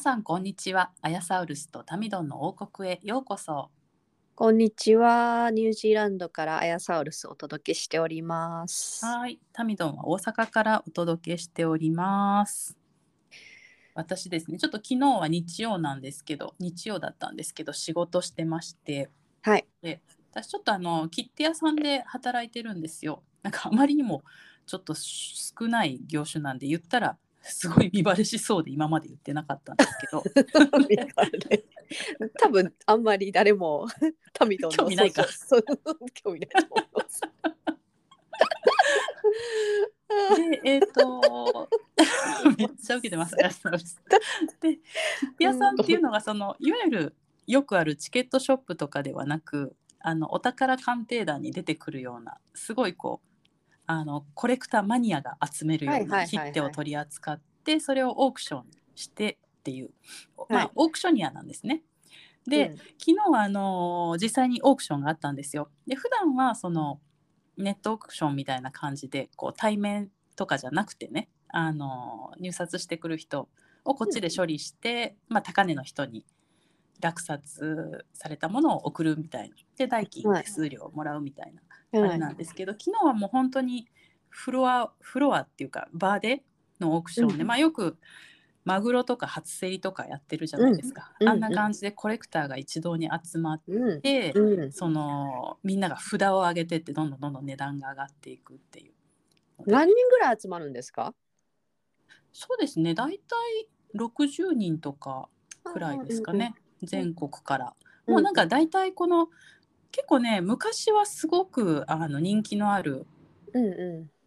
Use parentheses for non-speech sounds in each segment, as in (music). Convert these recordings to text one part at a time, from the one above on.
さんこんにちは。アヤサウルスとタミドンの王国へようこそ。こんにちは。ニュージーランドからアヤサウルスをお届けしております。はい。タミドンは大阪からお届けしております。私ですね。ちょっと昨日は日曜なんですけど日曜だったんですけど仕事してまして。はい。私ちょっとあの切手屋さんで働いてるんですよ。なんかあまりにもちょっと少ない業種なんで言ったらすごい見バレしそうで今まで言ってなかったんですけど。(laughs) 多分あんまり誰もタミドンの興味ないか。興味ないと思います。でえっ、と (laughs) めっちゃ受けてます。で切手屋さんっていうのがそのいわゆるよくあるチケットショップとかではなくあのお宝鑑定団に出てくるようなすごいこうあのコレクターマニアが集めるようない切手を取り扱ってそれをオークションしてっていう、まあはいオークショニアなんですね。で、うん。昨日はあの実際にオークションがあったんですよ。で普段はそのネットオークションみたいな感じでこう対面とかじゃなくてねあの入札してくる人をこっちで処理して、まあ、高値の人に落札されたものを送るみたいな。で代金はい。手数料をもらうみたいな、はい。あれなんですけど昨日はもう本当にフロアフロアっていうかバーでのオークションで、うん。まあよくマグロとか初競りとかやってるじゃないですか、うん。あんな感じでコレクターが一堂に集まっうん。て、うん。そのみんなが札を上げてってどんどんどんどん値段が上がっていくっていう何人ぐらい集まるんですか？そうですね。大体60人とかくらいですかね、全国から。もうなんか大体この結構ね昔はすごくあの人気のある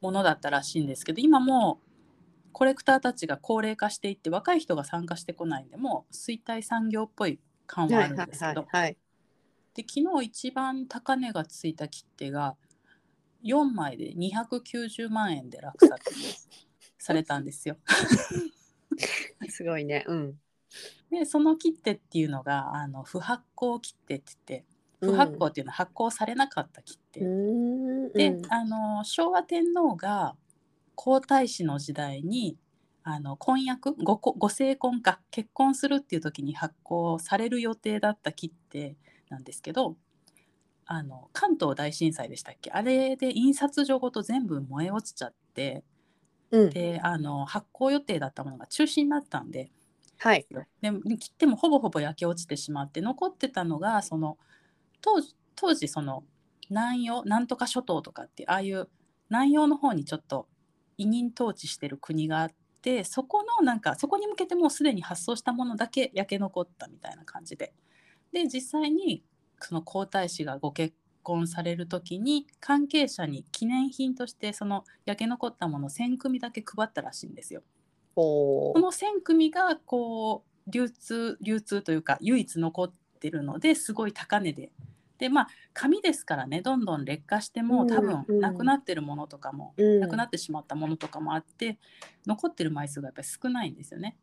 ものだったらしいんですけど今もうコレクターたちが高齢化していって若い人が参加してこないんでもう衰退産業っぽい感ん。はあはいはいるんですけど、はいはい。で昨日一番高値がついた切手が4枚で290万円で落札 (laughs) されたんですよ。(laughs) すごいね。うん。でその切手っていうのがあの不発行切手って言って不発行っていうのは発行されなかった切手。うん。で、うんあの昭和天皇が皇太子の時代にあの婚約ごこご成婚か結婚するっていう時に発行される予定だった切手なんですけどあの関東大震災でしたっけ？あれで印刷所ごと全部燃え落ちちゃってうん。であの発行予定だったものが中止になったんではい。で切ってもほぼほぼ焼け落ちてしまって残ってたのがその当時当時その南洋なんとか諸島とかってああいう南洋の方にちょっと委任統治してる国があってそこのなんかそこに向けてもうすでに発送したものだけ焼け残ったみたいな感じでで実際にその皇太子がご結婚される時に関係者に記念品としてその焼け残ったもの1,000組だけ配ったらしいんですよ。おこの1,000組がこう流通流通というか唯一残ってるのですごい高値で。でまあ紙ですからねどんどん劣化してもうん多分うんなくなってるものとかも、うん。なくなってしまったものとかもあって残ってる枚数がやっぱり少ないんですよね。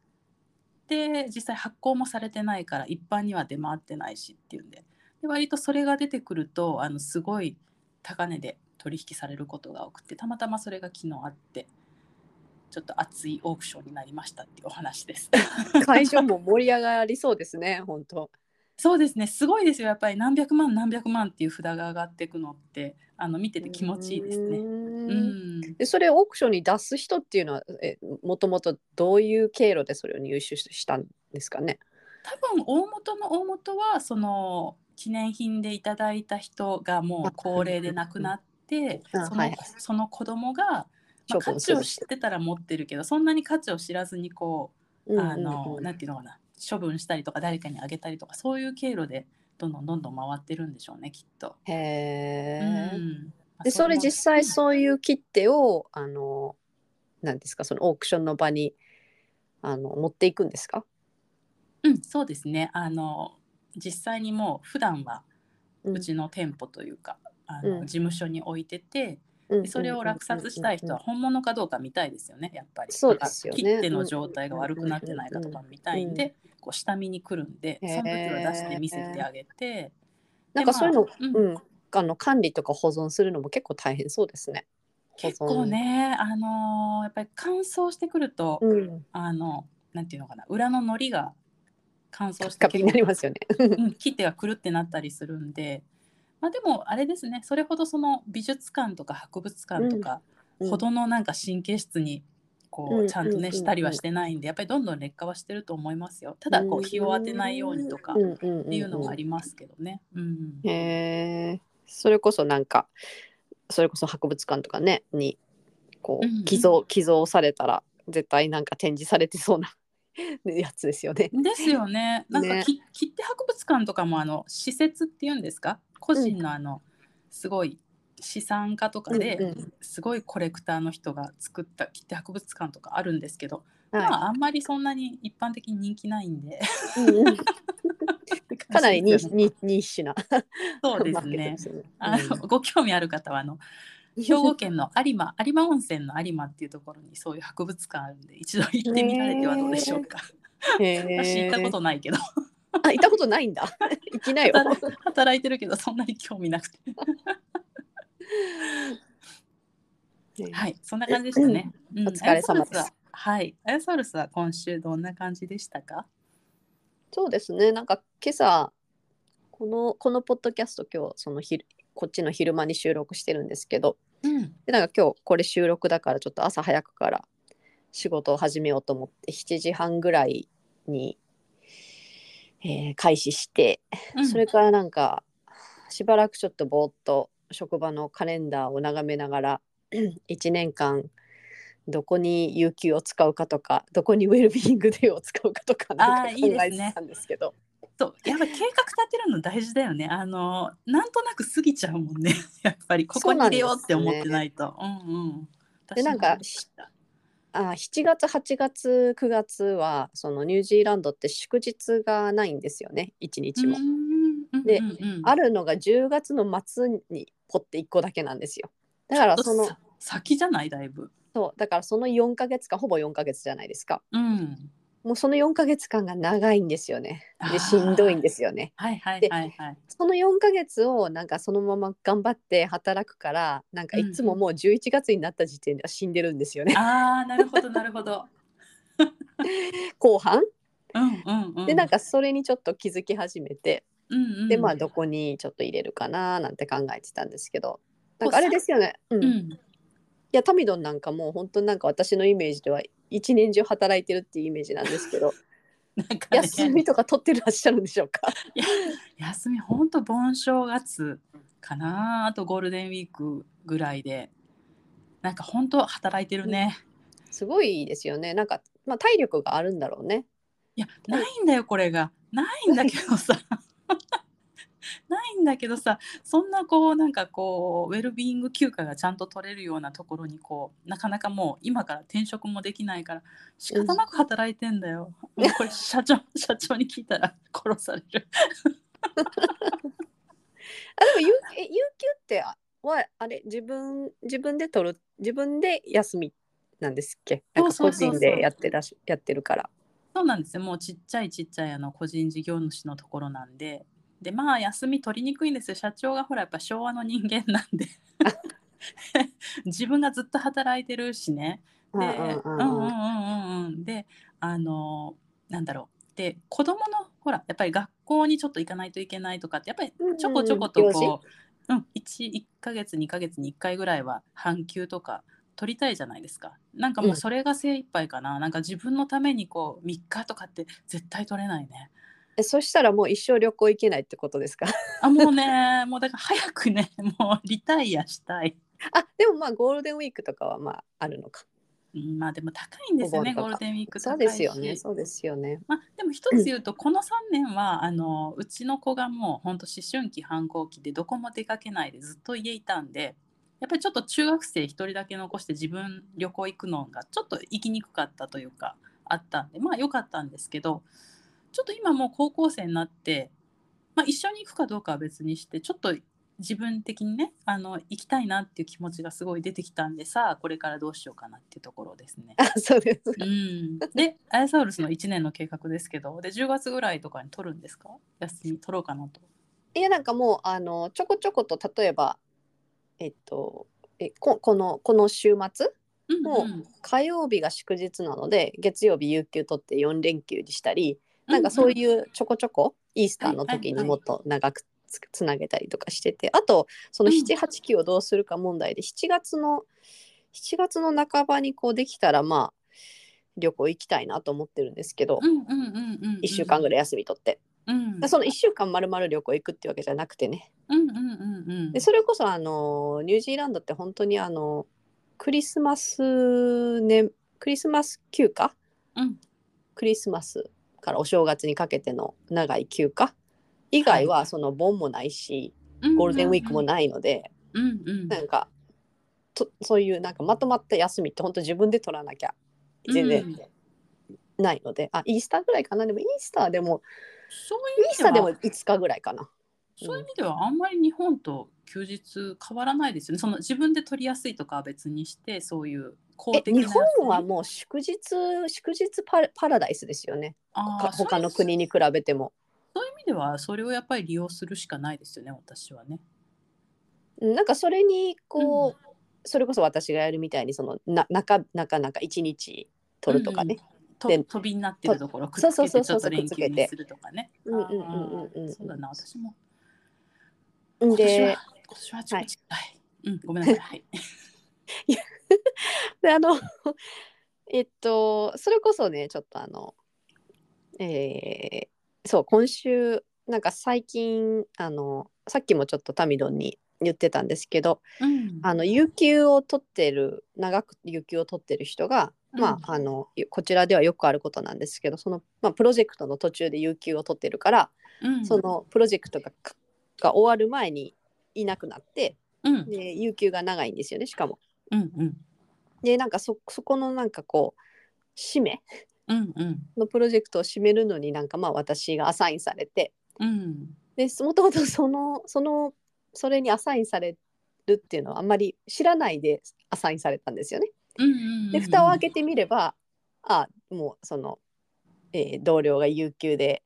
で実際発行もされてないから一般には出回ってないしっていうんでで割とそれが出てくるとあのすごい高値で取引されることが多くてたまたまそれが昨日あってちょっと熱いオークションになりましたっていうお話です。(laughs) (laughs) 会場も盛り上がりそうですね。本当。そうですねすごいですよやっぱり何百万何百万っていう札が上がっていくのってあの見てて気持ちいいですね。ううんん、でそれをオークションに出す人っていうのはえもともとどういう経路でそれを入手したんですかね？多分大元の大元はその記念品でいただいた人がもう高齢で亡くなってその,、あはいその子供が、まあ、処価値を知ってたら持ってるけどそんなに価値を知らずにこう、うんあのなんていうのかな処分したりとか誰かにあげたりとかそういう経路でどんどんどんどん回ってるんでしょうねきっと。へえ。うんでそれ実際うそういう切手をあのなんですかそのオークションの場にあの持っていくんですか？うん、そうですね。あの実際にもう普段はうちの店舗というか、あのうん事務所に置いてて、それを落札したい人は本物かどうか見たいですよねやっぱり。そうですよね切手の状態が悪くなってないかとか見たいんうんで、こう下見に来るんでその時は出して見せてあげて。なんかそういうの、うん、あの管理とか保存するのも結構大変そうですね。結構ね、あのーやっぱり乾燥してくると、うん、あのなんていうのかな裏の海苔が乾燥してカピになりますよね。うん、切手がくるってなったりするんで、まあ、でもあれですね。それほどその美術館とか博物館とかうん。ほどのなんか神経質にこうちゃんとねしたりはしてないんでやっぱりどんどん劣化はしてると思いますよ。ただこう日を当てないようにとかっていうのはありますけどね。うん。へえそれこそなんかそれこそ博物館とかねにこう寄贈寄贈されたら絶対なんか展示されてそうな (laughs) やつですよね。ですよね。(laughs) なんかね。き切手博物館とかもあの施設っていうんですか？個人のあの、すごい資産家とかで、うんうん。すごいコレクターの人が作った切手博物館とかあるんですけど、はい。まああんまりそんなに一般的に人気ないんで。うんうん。(laughs) かなりニッシュなそうですね。あのご興味ある方はあの兵庫県の有馬有馬温泉の有馬っていうところにそういう博物館あるんで一度行ってみられてはどうでしょうか。へ私行ったことないけどあ、いたことないんだ。(laughs) 行きなよ。働働いてるけどそんなに興味なくて。はい、そんな感じでしたね。うんお疲れ様ですはい、アヤサウルスは今週どんな感じでしたか？そうですね。なんか今朝このこのポッドキャスト今日その昼こっちの昼間に収録してるんですけど、うん、でなんか今日これ収録だからちょっと朝早くから仕事を始めようと思って7時半ぐらいに、えー開始して、それからなんかしばらくちょっとぼーっと職場のカレンダーを眺めながら (clears throat) 1年間どこに有給を使うかとかどこにウェルビーイングデーを使うかとかなんか考えてたんですけどそう、やっぱり計画立てるの大事だよね。あの、なんとなく過ぎちゃうもんね。(laughs) やっぱりここに入れようって思ってないと。うんうん。でなんかあ7月8月9月はそのニュージーランドって祝日がないんですよね1日も。でうんうんうんあるのが10月の末にポッて1個だけなんですよ。だからそのさ先じゃない？だいぶ。そうだからその4ヶ月間ほぼ4ヶ月じゃないですか。うん。もうその4ヶ月間が長いんですよね。でしんどいんですよね。はいはいではいはい。その4ヶ月をなんかそのまま頑張って働くからなんかいつももう11月になった時点では死んでるんですよね。ああ、なるほどなるほど。(laughs) 後半？うんうんうん。でなんかそれにちょっと気づき始めて、うんうん、でまあどこにちょっと入れるかななんて考えてたんですけどなんかあれですよね、うんいうん。やタミドンなんかもう本当なんか私のイメージでは一年中働いてるっていうイメージなんですけど。(laughs) なんかね、休みとか取ってらっしゃるんでしょうか？休みほんと盆正月かなあとゴールデンウィークぐらいで。なんか本当働いてるね、すごいですよね。なんか、まあ、体力があるんだろうね。いやないんだよこれが。ないんだけどさ (laughs) ないんだけどさそんなこうなんかこうウェルビーイング休暇がちゃんと取れるようなところにこうなかなかもう今から転職もできないから仕方なく働いてんだよ、もうこれ社長 (laughs) 社長に聞いたら (laughs) 殺される。(laughs) あでも有え有給ってあはあれ自分自分で取る自分で休みなんですっけ？なんか個人でやってらしやってるから。そうなんですよ。もうちっちゃいちっちゃいあの個人事業主のところなんででまあ休み取りにくいんですよ。社長がほらやっぱ昭和の人間なんで。(laughs) 自分がずっと働いてるしね。でうんうんうんうん。であのなんだろう。で子供のほらやっぱり学校にちょっと行かないといけないとかってやっぱりちょこちょことこう、うん、1, 1ヶ月2ヶ月に1回ぐらいは半休とか取りたいじゃないですか。なんかもうそれが精一杯かな、うん、なんか自分のためにこう3日とかって絶対取れないね。えそしたらもう一生旅行行けないってことですか？(laughs) あもうねもうだから早くね (laughs) もうリタイアしたい。あでもまあゴールデンウィークとかはまああるのか。うんまあでも高いんですよねゴールデンウィークそう高いし。ですよねそうですよね。まあ、でも一つ言うと、この3年はあのうちの子がもう本当思春期反抗期でどこも出かけないでずっと家いたんでやっぱりちょっと中学生1人だけ残して自分旅行行くのがちょっと行きにくかったというかあったんでまあ良かったんですけどちょっと今もう高校生になってまあ、一緒に行くかどうかは別にしてちょっと自分的にねあの行きたいなっていう気持ちがすごい出てきたんでさあこれからどうしようかなっていうところですね。あそうですか。うん、でアイサウルスの1年の計画ですけどで10月ぐらいとかに取るんですか？休み取ろうかなと。いやなんかもうあのちょこちょこと例えばえっとえここのこの週末うんもう火曜日が祝日なので月曜日有給取って4連休にしたりなんかそういうちょこちょこイースターの時にもっと長くつつなげたりとかしててあとそのうん。789をどうするか問題で7月の7月の半ばにこうできたらまあ旅行行きたいなと思ってるんですけどうんうんうんうんうん。1週間ぐらい休み取って。うん。でその1週間まるまる旅行行くってわけじゃなくてね。うんうんうんうん。でそれこそあのニュージーランドって本当にあのクリスマスねクリスマス休暇？うん。クリスマスからお正月にかけての長い休暇以外はその盆もないし、ゴールデンウィークもないので、うんうん。なんかとそういうなんかまとまった休みって本当自分で取らなきゃ全然うん。ないので、あイースターぐらいかな？でもイースターでもそういう意味でイースターでもは5日ぐらいかな。そういう意味ではあんまり日本と休日変わらないですよね。その自分で取りやすいとかは別にしてそういう公え日的な休み本はもう祝日祝日パラパラダイスですよね他の国に比べても。そういう意味ではそれをやっぱり利用するしかないですよね私はね。うんなんかそれにこう、それこそ私がやるみたいにそのな中中なんか1日取るとかね。とで飛びになってるところくっそうつけてちょっそうそうそうと連休にするとかね。うんうんうんうんうんあーそうだな私もで今年は今年はちょっと近い。うんごめんなさい。はい。(laughs) であの (laughs) えっとそれこそねちょっとあのえーそう今週なんか最近あのさっきもちょっとタミドンに言ってたんですけどうん。あの有給を取ってる長く有給を取ってる人が、まうん。ああのこちらではよくあることなんですけどその、まあ、プロジェクトの途中で有給を取ってるから、うん。そのプロジェクトが終わる前にいなくなってうん。で有給が長いんですよねしかも。うんうん。でなんかそそこのなんかこう締めうんうん。のプロジェクトを締めるのになんかまあ私がアサインされて。うん。でもともと (laughs) そのそのそれにアサインされるっていうのはあんまり知らないでアサインされたんですよね。うんうんで蓋を開けてみればあもうその、えー同僚が有給で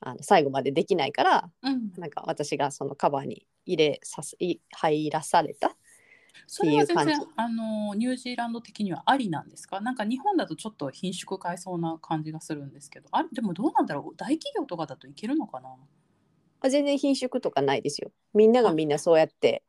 あの最後までできないからうん。なんか私がそのカバーに入れさ入らされたそれは全然あのニュージーランド的にはありなんですか？なんか日本だとちょっと品種買いそうな感じがするんですけど。あれでもどうなんだろう？大企業とかだといけるのかな？あ全然品種とかないですよ。みんながみんなそうやって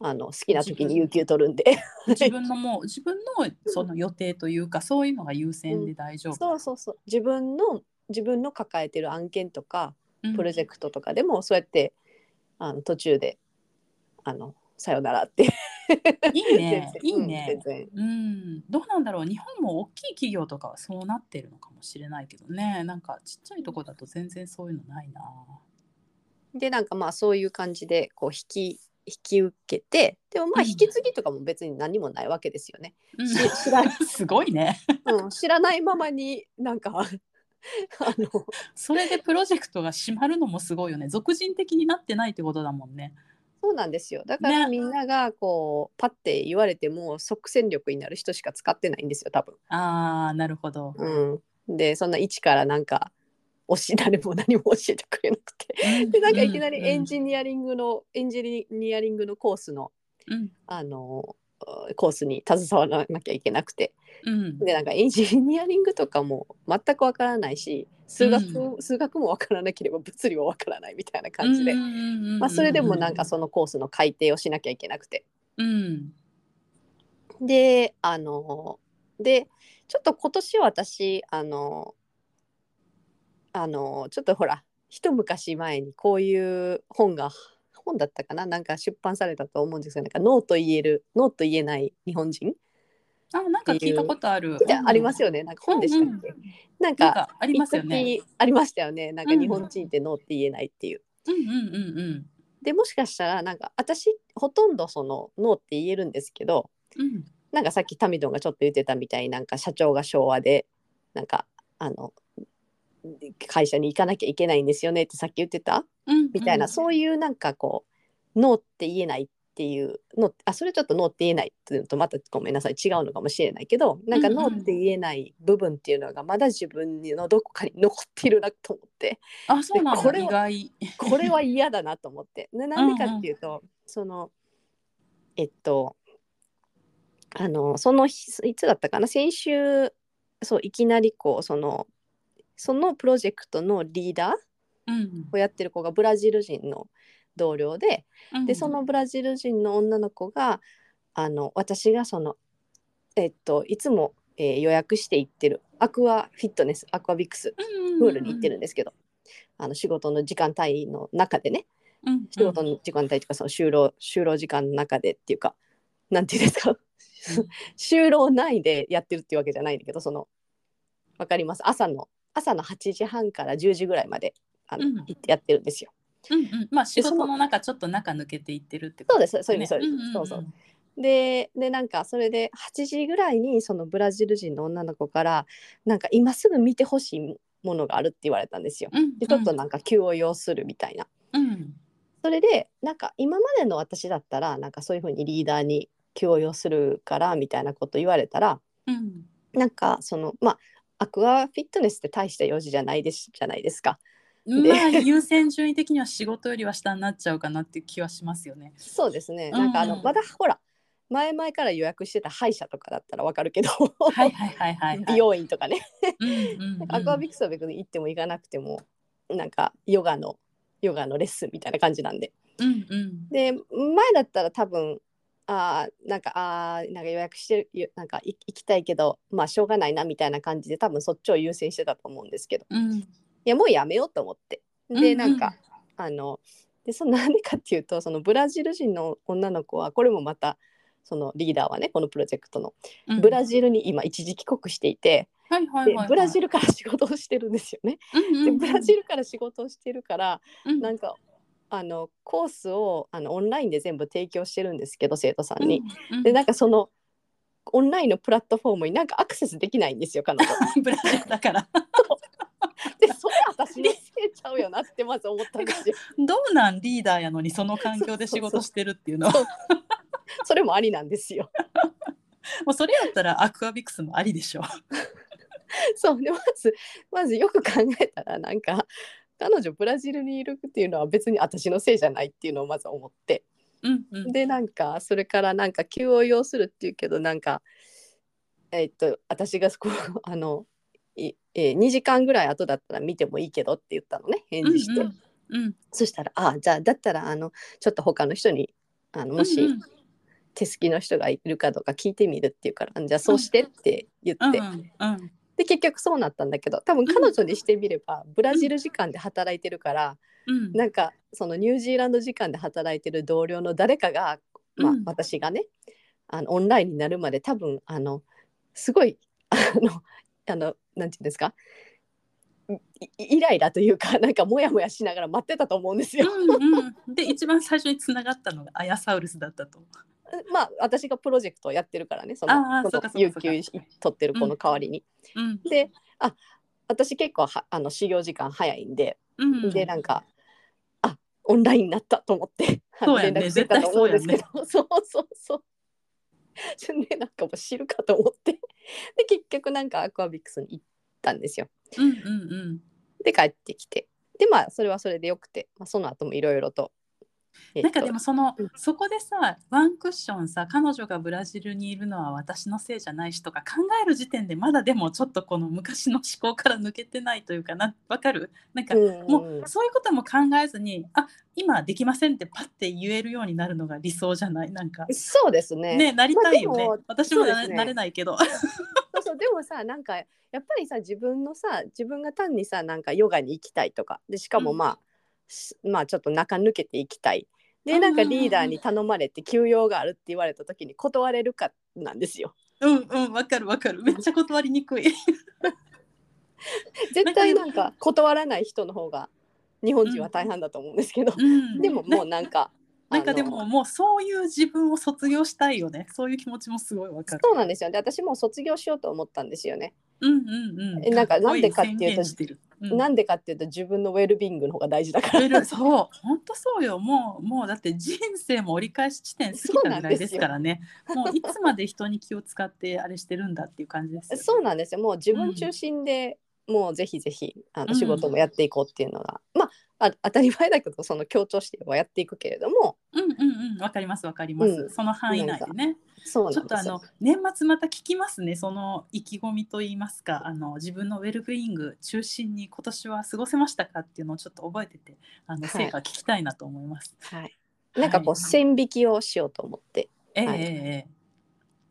あの好きな時に有給取るんで。自分のもう自分のその予定というかそういうのが優先で大丈夫、そうそうそう。自分の自分の抱えてる案件とかうん。プロジェクトとかでもそうやってあの途中であのさよならって。いいね。いいうんねうん、どうなんだろう。日本も大きい企業とかはそうなってるのかもしれないけどね。なんかちっちゃいとこだと全然そういうのないな。でなんかまあそういう感じでこう引き引き受けてでもまあうん。引き継ぎとかも別に何もないわけですよね。うん。し知ら (laughs) すごいね。うん、知らないままになんかあの。それでプロジェクトが閉まるのもすごいよね。俗人的になってないってことだもんね。そうなんですよだからねみんながこうパッて言われても即戦力になる人しか使ってないんですよ多分。ああ、なるほど。うん、でそんな一からなんか推し誰も何も教えてくれなくて。でなんかいきなりエンジニアリングの、エンジニアリングのコースのうんあのコースに携わらなきゃいけなくて。うん。でなんかエンジニアリングとかも全くわからないし数学,、数学もわからなければ物理もわからないみたいな感じで、まあ、それでもなんかそのコースの改定をしなきゃいけなくて。うん。であのでちょっと今年私あのあのちょっとほら一昔前にこういう本が本だったかな？なんか出版されたと思うんですよ。なんかノーと言えるノーと言えない日本人？あなんか聞いたことある。じゃありますよね。なんか本でしたっけ、うんうんなんかありますよね。ありましたよね。なんかうん日本人ってノーって言えないっていう。うんうんうんうん。でもしかしたらなんか私ほとんどそのノーって言えるんですけどうん。なんかさっきタミドンがちょっと言ってたみたいになんか社長が昭和でなんかあの会社に行かなきゃいけないんですよねってさっき言ってた？うん。みたいな、うん。そういうなんかこうノーって言えないっていうのあそれちょっとノーって言えないっていうのとまたごめんなさい違うのかもしれないけどなんかうんうんノーって言えない部分っていうのがまだ自分のどこかに残っているなと思ってあそうなんだこれはこれは嫌だなと思って。ななんでかっていうと (laughs) そのえっとあのその日いつだったかな？先週そういきなりこうそのそのプロジェクトのリーダーうん。をやってる子がブラジル人の同僚でうん。でそのブラジル人の女の子があの私がそのえっといつも、えー予約して行ってるアクアフィットネスアクアビクスプールに行ってるんですけど、あの仕事の時間帯の中でねうんうん。仕事の時間帯とかその就労就労時間の中でっていうかなんていうんですか？(laughs) 就労内でやってるっていうわけじゃないんだけどそのわかります？朝の朝の8時半から10時ぐらいまであの、うん。行ってやってるんですよ。うんうん。まあ仕事の中ちょっと中抜けていってるってことそうですそうですそうです、ねんんんそうそう。ででなんかそれで8時ぐらいにそのブラジル人の女の子からなんか今すぐ見てほしいものがあるって言われたんですよ。うん。でちょっとなんか急を要するみたいな。うん。それでなんか今までの私だったらなんかそういうふうにリーダーに急を要するからみたいなこと言われたらうん。なんかそのまあアクアフィットネスって大した用事じゃないですじゃないですか。でまあ優先順位的には仕事よりは下になっちゃうかなっていう気はしますよね。そうですね。なんかあの、うんまだほら前々から予約してた歯医者とかだったらわかるけど、はいはいはいはい、はい。(laughs) 美容院とかね、うんうんうんアクアビクスは別に行っても行かなくてもなんかヨガのヨガのレッスンみたいな感じなんで。うんうんで前だったら多分あーなんかあーなんか予約してるなんかい行きたいけどまあしょうがないなみたいな感じで多分そっちを優先してたと思うんですけど。うん。いやもうやめようと思って。うんうん。でなんか、あのでその (laughs) なんでかっていうとそのブラジル人の女の子はこれもまたそのリーダーはねこのプロジェクトの。うん。ブラジルに今一時帰国していて、はいはいはいはい、でブラジルから仕事をしてるんですよね。うんうんうん。でブラジルから仕事をしてるからうん。なんかあのコースをあのオンラインで全部提供してるんですけど生徒さんに。うんうんでなんかそのオンラインのプラットフォームになんかアクセスできないんですよ彼女。ブラジルだからでそれ私のせいちゃうよなってまず思ったんですよ。どうなんリーダーやのにその環境で仕事してるっていうのはそれもありなんですよ。(laughs) もうそれやったらアクアビクスもありでしょ。そうでまずまずよく考えたらなんか彼女ブラジルにいるっていうのは別に私のせいじゃないっていうのをまず思って。うんうん。でなんかそれからなんか急を要するっていうけどなんかえっと私がこう (laughs) あのいえー2時間ぐらい後だったら見てもいいけどって言ったのね返事して、うんうん。うん。そしたら「あじゃあだったらあのちょっと他の人にあのもしうん。うん手すきの人がいるかどうか聞いてみる」って言うから「じゃあそうして」って言って、うんうんで結局そうなったんだけど多分彼女にしてみれば、ブラジル時間で働いてるから、うんなんかそのニュージーランド時間で働いてる同僚の誰かが、まあうん私がねあのオンラインになるまで多分あのすごい (laughs) あのあのなんていうんですかいイライラというか (laughs) なんかモヤモヤしながら待ってたと思うんですよ。うんうん、で一番最初につながったのがアヤサウルスだったと。まあ私がプロジェクトをやってるからねその有給取ってる子の代わりに。うん。であ私結構はあの始業時間早いんで、うん、でなんかあオンラインになったと思ってそうやんね。連絡してたと思うんですけ絶ど (laughs) そうそうそう。それでなんかもう知るかと思って。で結局なんかアクアビクスに行ったんですよ。うんうんうん。で帰ってきて。でまあそれはそれでよくて、まあ、その後もいろいろと。えっとなんかでもその、うん。そこでさワンクッションさ彼女がブラジルにいるのは私のせいじゃないしとか考える時点でまだでもちょっとこの昔の思考から抜けてないというかな。わかる？なんか、うんもうそういうことも考えずにあ今できませんってパッて言えるようになるのが理想じゃない？なんか。そうですね。ねなりたいよね、まあ私もな,、ね。なれないけど。そうそうでもさなんかやっぱりさ自分のさ自分が単にさなんかヨガに行きたいとか。でしかもうんまあ、しまあちょっと中抜けていきたい。うんでなんかリーダーに頼まれて休養があるって言われた時に断れるかなんですよ。うんうんわかるわかる。めっちゃ断りにくい。(laughs) 絶対なんか断らない人の方が日本人は大半だと思うんですけど、うん。でももうなんか (laughs) なんかでももうそういう自分を卒業したいよね。そういう気持ちもすごいわかる。そうなんですよ。で私もう卒業しようと思ったんですよね。うんうんうん。えなんかなんでかっていうと宣言してるうん。なんでかっていうと自分のウェルビーイングの方が大事だから。そう。本当そうよ。もうもうだって人生も折り返し地点過ぎたぐらいですからね。もういつまで人に気を使ってあれしてるんだっていう感じですそうなんですよ。もう自分中心で、もうぜひぜひあうん。の仕事もやっていこうっていうのが、まああ当たり前だけどその強調してはやっていくけれども。うんうんうんわかりますわかります、うん。その範囲内でね。そうちょっとあの年末また聞きますね。その意気込みといいますか。あの自分のウェルビーイング中心に今年は過ごせましたかっていうのをちょっと覚えててあのはい。成果聞きたいなと思います。はい、なんかこうはい線引きをしようと思って。ええはいええ。え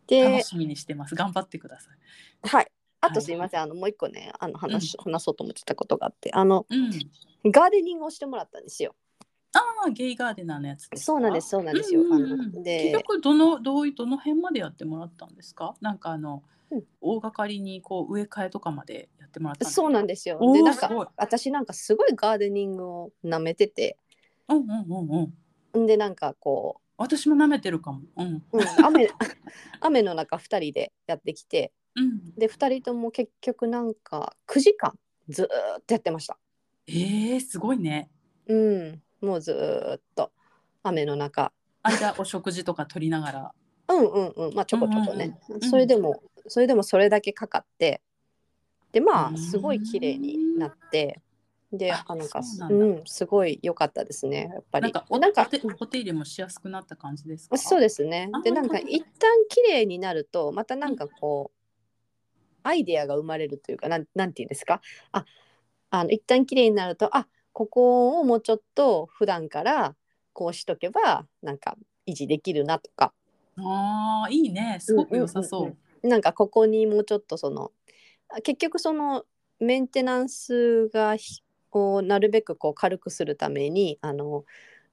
でえ楽しみにしてます。頑張ってください。はいあはい。とすいません、あのもう一個ねあの話,、し話そうと思ってたことがあって。あのうん、ガーデニングをしてもらったんですよ。ああゲイガーデナーのやつですか？そうなんですそうなんですよ。うんうんうん。あの結で局どのどういどの辺までやってもらったんですか？なんかあの、うん。大掛かりにこう植え替えとかまでやってもらったそうなんですよ。でなんか私なんかすごいガーデニングを舐めてて。うんうんうんうん。んでなんかこ私も舐めてるかも。うん。う、うん、雨 (laughs) 雨の中2人でやってきてうん、で2人とも結局なんか9時間ずーっとやってました。えー、すごいね。うん、もうずーっと。雨の中。間お食事とか取りながら。うんうんうん。まあちょこちょこね、うんそれでもそれでもそれだけかかって。でまうん。あすごい綺麗になって。でああなんかそうなんだ。うん。すごい良かったですねやっぱり。なんかおなんかお手入れもしやすくなった感じですか？そうですね。あでなんかうん一旦綺麗になるとまたなんかこうアイデアが生まれるというかなんなんていうんですか？ああの一旦綺麗になるとあここをもうちょっと普段からこうしとけばなんか維持できるなとか。ああいいね。すごく良さそう。うんうんなんかここにもうちょっとそのあ結局そのメンテナンスがひをなるべくこう軽くするためにあの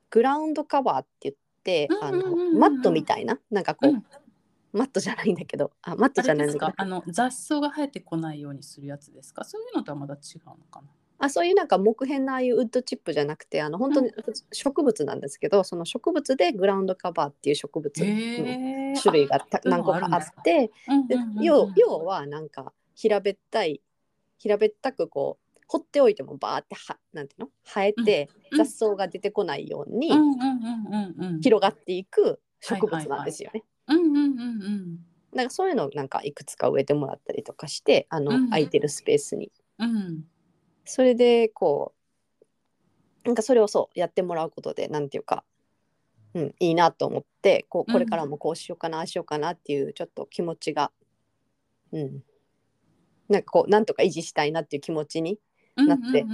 グラウンドカバーって言ってあうんうんうんうん。のマットみたいな？なんかこう、うんマットじゃないんだけど。あマットあじゃないんだけど。れですか？あの雑草が生えてこないようにするやつですか？そういうのとはまだ違うのかな？あそういうなんか木片のああいうウッドチップじゃなくてあの本当に植物なんですけど、その植物でグラウンドカバーっていう植物の種類が何個かあって要要はなんか平べったい平べったくこう放っておいてもバーってはなんていうの？生えてうん。雑草が出てこないようにうんうんうんうんうん。広がっていく植物なんですよね。うんうんうんうん。なんかそういうのをなんかいくつか植えてもらったりとかしてあの、うん。空いてるスペースに。うん。それでこうなんかそれをそうやってもらうことでなんていうか、うん、いいなと思ってこうこれからもこうしようかな、ああしようかなっていうちょっと気持ちが、うん、なんかこうなんとか維持したいなっていう気持ちになって。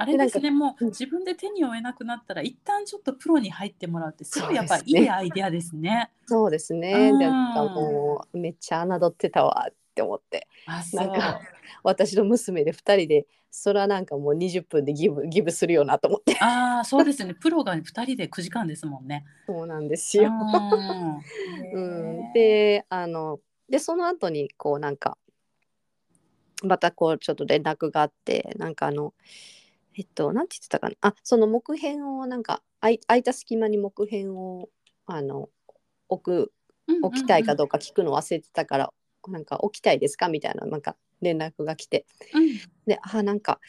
あれですねもう自分で手に負えなくなったら一旦ちょっとプロに入ってもらうってすごいやっぱいいアイデアですね。そうですね。うん。なんかもうめっちゃ侮ってたわって思って。なんか私の娘で2人でそれはなんかもう20分でギブギブするよなと思って。ああそうですよね。プロが2人で9時間ですもんね。そうなんですよ。う (laughs) うん、であのでその後にこうなんかまたこうちょっと連絡があってなんかあのえっとなんて言ってたかな。あその木片をなんか空い空いた隙間に木片をあの置く置きたいかどうか聞くの忘れてたから、なんか置きたいですか？みたいななんか連絡が来て。うん。であなんか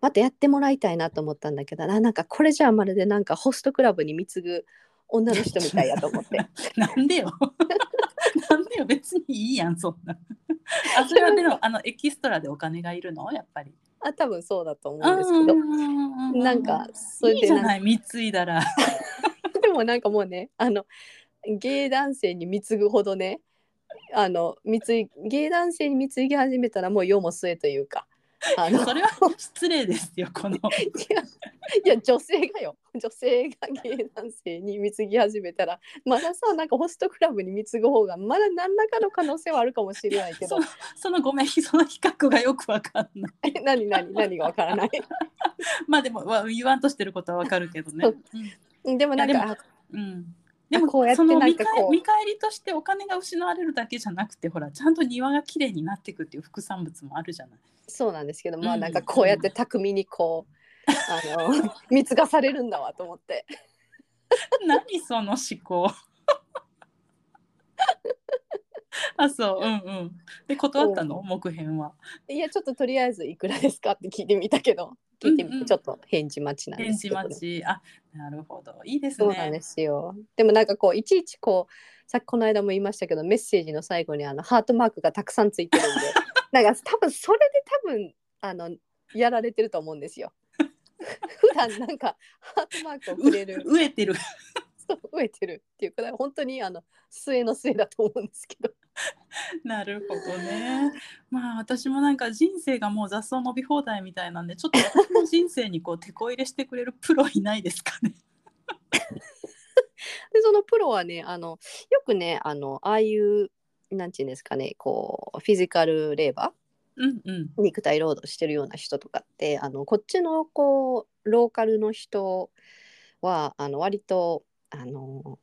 またやってもらいたいなと思ったんだけどななんかこれじゃあまるでなんかホストクラブに貢ぐ女の人みたいやと思って。(laughs) なんでよ。(laughs) (laughs) なんでよ別にいいやんそんな。(laughs) あそれはでも (laughs) あのエキストラでお金がいるの？やっぱり。あ多分そうだと思うんですけどどなんかそれいいじゃでない貢いだら。でもなんかもうねあのゲイ男性に貢ぐほどねあの貢いゲイ男性に貢ぎ始めたらもう世も末というかあの (laughs) それは失礼ですよこの。いやいや女性がよ女性がゲイ男性に貢ぎ始めたらまださなんかホストクラブに貢ぐ方がまだ何らかの可能性はあるかもしれないけどそのそのごめんその比較がよくわかんない。(laughs) え何何何がわからない？(laughs) まあでもわ言わんとしてることはわかるけどね。うんでもなんかうん、でもこうやってなんかこう。返見返りとしてお金が失われるだけじゃなくてほらちゃんと庭がきれいになっていくっていう副産物もあるじゃない。そうなんですけどまあうんなんかこうやって巧みにこうあの (laughs) 貢がされるんだわと思って。何その思考。(laughs) あそううんうん。で断ったの？木片は。いやちょっととりあえずいくらですかって聞いてみたけど聞いてみて、うんうん。ちょっと返事待ちなんで返事すけど、ね、待ち。あなるほど。いいですそうなんでねすよ。でもなんかこういちいちこうさっきこの間も言いましたけどメッセージの最後にあのハートマークがたくさんついてるんで (laughs) なんか多分それで多分あのやられてると思うんですよ。(laughs) 普段なんかハートマークをくれる。う飢えてる飢えてるっていうか本当にあの末の末だと思うんですけど (laughs) なるほどね。まあ私もなんか人生がもう雑草伸び放題みたいなんでちょっと私の人生にこう手こ入れしてくれるプロいないですかね。(laughs) でそのプロはねあのよくねあのああいうなんていうんですかねこうフィジカルレーバうんうん。ー肉体労働してるような人とかってあのこっちのこうローカルの人はあの割とあの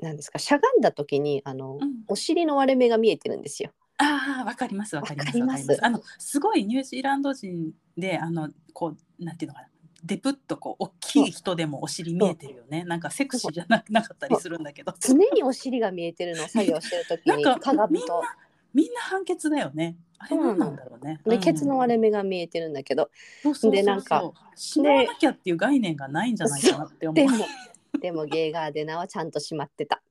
なんですかしゃがんだ時にあの、うんお尻の割れ目が見えてるんですよ。ああわかりますわかりますわかりわかります。あのすごいニュージーランド人であのこうなんていうのかな。デプッとこう大きい人でもお尻見えてるよね。なんかセクシーじゃななかったりするんだけど。常にお尻が見えてるのを作業してる時 (laughs) なんにか鏡と。みんな判決だよね。あれ何なんだろうね。でケツの割れれ目が見えてるんだけど、そうそうそうそうでなんかしまわなきゃっていう概念がないんじゃないかなって思う。でもでもゲーガーデナはちゃんとしまってた。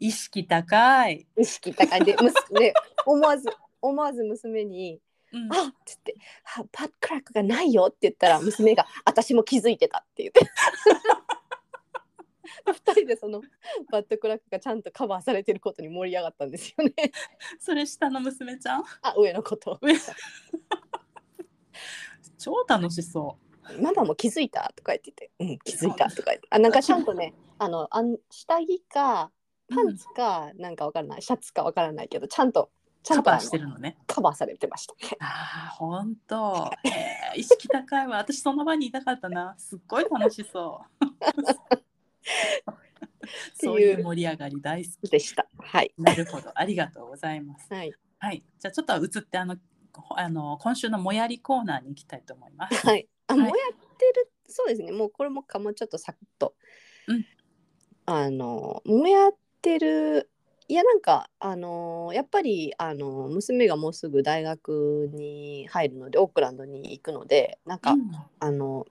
意識高い。意識高いでむすで思わず思わず娘にうん「あっ!」つって「あパックラックがないよ」って言ったら娘が「私も気づいてた」って言って。(laughs) 二人でそのバッドクラックがちゃんとカバーされてることに盛り上がったんですよね。それ下の娘ちゃん？あ上のこと。上 (laughs) 超楽しそママも気づいた？とか言ってて、うん、気づいたとか言って。あ、なんかちゃんとね、あの、あん下着か、う。パンツか、なんかわからない、シャツかわからないけど、ちゃんと、ちゃんとカバーしてるのね。カバーされてました。ああ、ほんと。へえ意識高いわ。私その場にいたかったな。すっごい楽しそう。(laughs) そういう盛り上がり大好き。でした。はい。なるほど。ありがとうございます。はい。はい。じゃあちょっと移ってあのこあの今週のもやりコーナーに行きたいと思います。はい。あ、はいもうやってる、そうですね。もうこれもかもちょっとサクッと。うんあの、もうやってる。いやなんかあのやっぱりあの娘がもうすぐ大学に入るのでオークランドに行くのでなんか、うんあの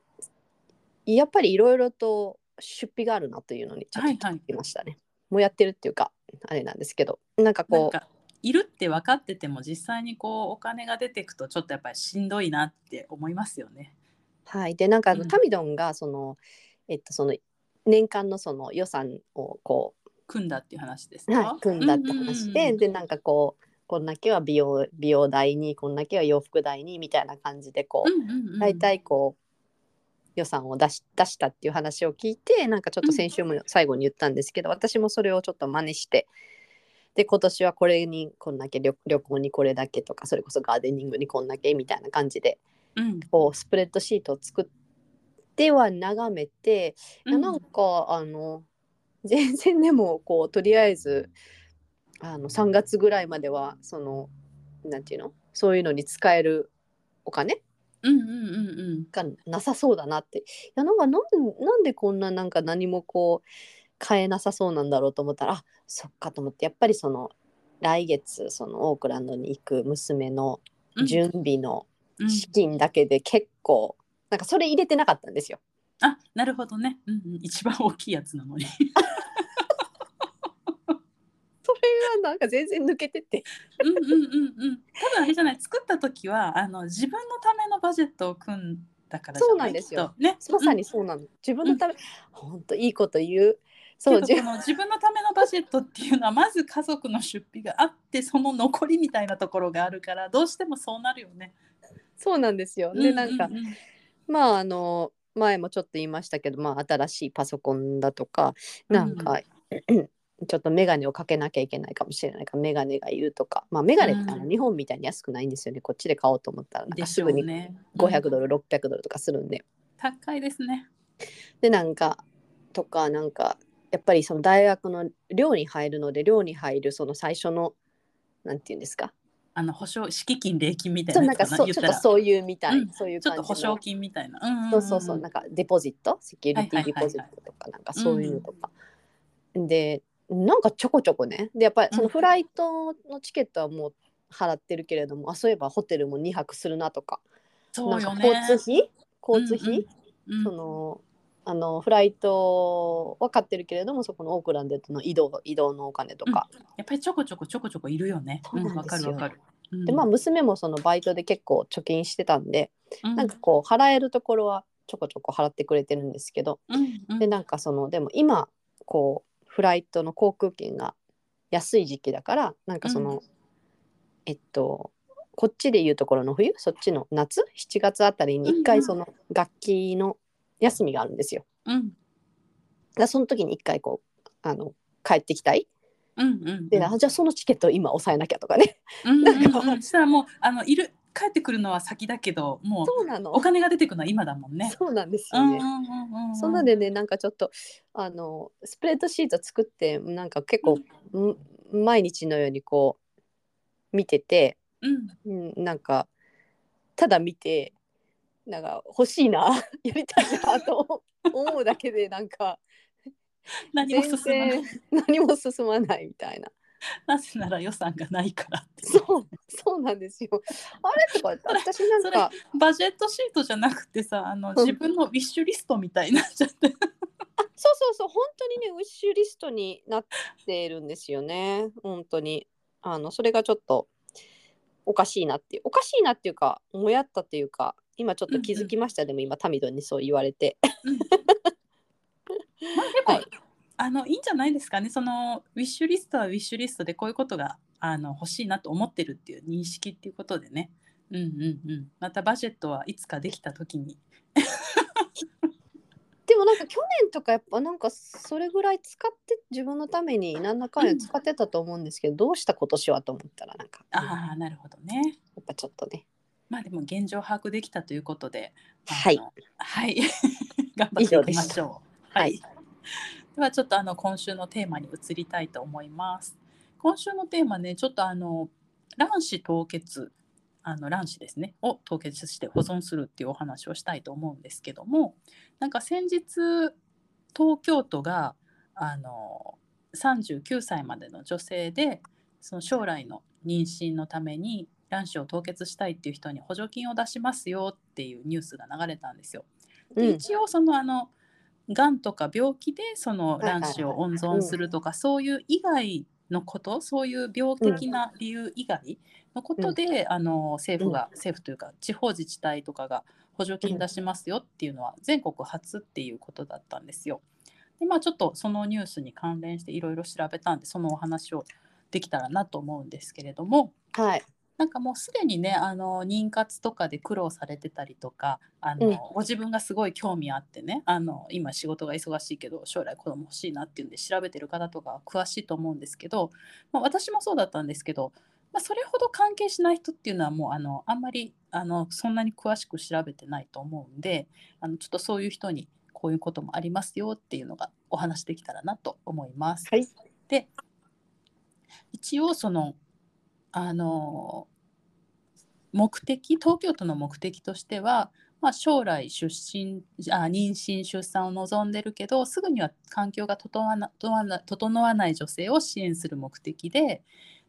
やっぱりいろいろと出費があるなというのにちょっとはいはい聞きましたね。もうやってるっていうかあれなんですけどなんかこういるって分かってても実際にこうお金が出てくとちょっとやっぱりしんどいなって思いますよね。はい。でなんか、うん。タミドンがそのえっとその年間のその予算をこ組んだっていう話ですう、か、はい、組んだって話で、でなんかこうこんだけは美容美容代にこんだけは洋服代にみたいな感じでこう、大体こう予算を出し出したっていう話を聞いてなんかちょっと先週も最後に言ったんですけど、私もそれをちょっと真似してで今年はこれにこんだけ旅旅行にこれだけとかそれこそガーデニングにこんだけみたいな感じでうんこうスプレッドシートを作っては眺めて、うん。なんかあの全然でもこうとりあえずあの3月ぐらいまではそのなんていうの？そういうのに使えるお金？うんうんうんうん。がなさそうだなって。いやなんかなんなんでこんななんか何もこう買えなさそうなんだろうと思ったらあそっかと思ってやっぱりその来月そのオークランドに行く娘のうん。準備のうん資金だけで結構、なんかそれ入れてなかったんですよ。あなるほどね、うんうん、一番大きいやつなのに。(laughs) それがなんか全然抜けてて。うんうんうんうん。多分あれじゃない。作った時はあの自分のためのバジェットを組んだからそうなんですよ。ね？まさうんにそうなの、自分のため、ほんといいこと言う。そう自分のためのバジェットっていうのはまず家族の出費があってその残りみたいなところがあるからどうしてもそうなるよね。そうなんですよ。でなんか、うううんまああの前もちょっと言いましたけど、まあ、新しいパソコンだとかなんか、(clears throat) ちょっと眼鏡をかけなきゃいけないかもしれないから眼鏡がいるとかまあ眼鏡ってあのうん日本みたいに安くないんですよね、こっちで買おうと思ったらすぐにうね。500うんドル、600ドルとかするんで高いですね。でなんかとかなんかやっぱりその大学の寮に入るので寮に入るその最初のなんていうんですかあの保証敷金礼金みたいそうなんかそうちょっとそういうみたい、うん。そういうちょっと保証金みたいな。うんんんん。そうそうそうなんかデポジット？セキュリティデポジットとかなんかそういうのとか、でなんかちょこちょこね。でやっぱりそのフライトのチケットはもう払ってるけれども、あそういえばホテルも2泊するなとか。そうよね。交通費？交通費、うんうん。そのあのフライトは買ってるけれどもそこのオークランドでの移動移動のお金とか、やっぱりちょこちょこちょこちょこいるよね。そうなんかるわかる。うん。でまあ娘もそのバイトで結構貯金してたんで、うん。なんかこう払えるところはちょこちょこ払ってくれてるんですけど、うんうん。でなんかそのでも今こうフライトの航空券が安い時期だからなんかその、うん。えっとこっちでいうところの冬そっちの夏7月あたりに一うんうん。回その楽器の休みがあるんですよ。うん。だその時に一回こうあの帰ってきたい。うんうんで、あじゃあそのチケットを今抑えなきゃとかね。うんうんなん。かうんうんそしたらもうあのいる帰ってくるのは先だけどもうそうなの。お金が出てくるのは今だもんね。そうなんですよね。うんうんうんうんそんなんでねなんかちょっとあのスプレッドシート作ってなんか結構、ん。毎日のようにこう見てて、うん。うん、なんかただ見てなんか欲しいな (laughs) やりたいなと思うだけでなんか何も全進まない。然何も進まないみたいな。なぜなら予算がないからってそうそうなんですよ。あれとか (laughs) 私なんかバジェットシートじゃなくてさあのん。自分のウィッシュリストみたいになっちゃって。あそうそうそう本当にねウィッシュリストになってるんですよね。本当に。あのそれがちょっとおかしいなっていうおかしいなっていうかもやったっていうか今ちょっと気づきました、でも今タミドにそう言われて。うん (laughs) まあでも、はい。あのいいんじゃないですかね。そのウィッシュリストはウィッシュリストでこういうことがあの欲しいなと思ってるっていう認識っていうことでね。うんうんうん。またバジェットはいつかできた時に。(laughs) でもなんか去年とかやっぱなんかそれぐらい使って自分のために何らかんや使ってたと思うんですけど、どうした今年はと思ったらなんか。やああなるほどね。っぱちょっとねまあでも現状把握できたということではい。はい。(laughs) 頑張っていきましょう。はい。ではちょっとあの今週のテーマに移りたいと思います。今週のテーマねちょっとあの卵子凍結あの卵子ですねを凍結して保存するっていうお話をしたいと思うんですけどもなんか先日東京都があの39歳までの女性でその将来の妊娠のために卵子を凍結したいっていう人に補助金を出しますよっていうニュースが流れたんですよ。でうん。一応そのあのがんとか病気でその卵子を温存するとか、そういう以外のことそういう病的な理由以外のことで、あの政府が、政府というか地方自治体とかが補助金出しますよっていうのは全国初っていうことだったんですよ。でまあちょっとそのニュースに関連していろいろ調べたんでそのお話をできたらなと思うんですけれども。はいなんかもうすでにねあの妊活とかで苦労されてたりとかあの、うんご自分がすごい興味あってねあの今仕事が忙しいけど将来子供欲しいなっていうんで調べてる方とかは詳しいと思うんですけど、まあ、私もそうだったんですけど、まあ、それほど関係しない人っていうのはもうあのあんまりあのそんなに詳しく調べてないと思うんであのちょっとそういう人にこういうこともありますよっていうのがお話できたらなと思います。はいで一応そのあの目的東京都の目的としては、まあ、将来出身あ妊娠出産を望んでるけどすぐには環境が整わな整わな整わない女性を支援する目的で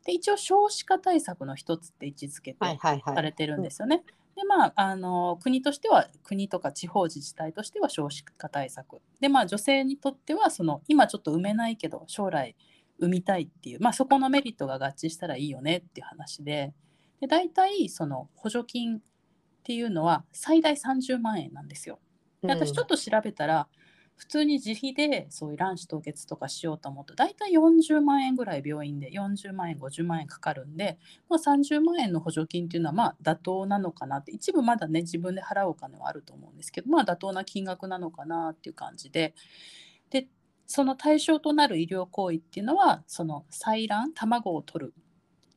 で一応少子化対策の一つって位置づけてはいはいはい。されてるんですよね。でまあ、あの国としては国とか地方自治体としては少子化対策。で、まあ、女性にとってはその今ちょっと産めないけど将来産みたいっていう、まあ、そこのメリットが合致したらいいよねっていう話でで大体その補助金っていうのは最大30万円なんですよ。で私ちょっと調べたら、普通に自費でそういう卵子凍結とかしようと思うと大体40万円ぐらい病院で40万円50万円かかるんで、まあ、30万円の補助金っていうのはまあ妥当なのかなって一部まだね自分で払うお金はあると思うんですけどまあ妥当な金額なのかなっていう感じででその対象となる医療行為っていうのはその採卵卵を取る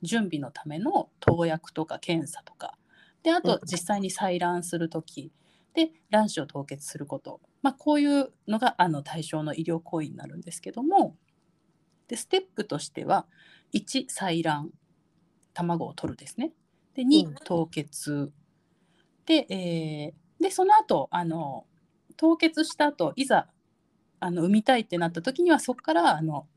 準備のための投薬とか検査とか。であとうん。実際に採卵する時。で卵子を凍結すること、まあ、こういうのがあの対象の医療行為になるんですけども。でステップとしては1採卵卵を取るですね。でうん。2凍結。で,、えーでその後あの凍結した後いざあの産みたいってなった時にはそこからあの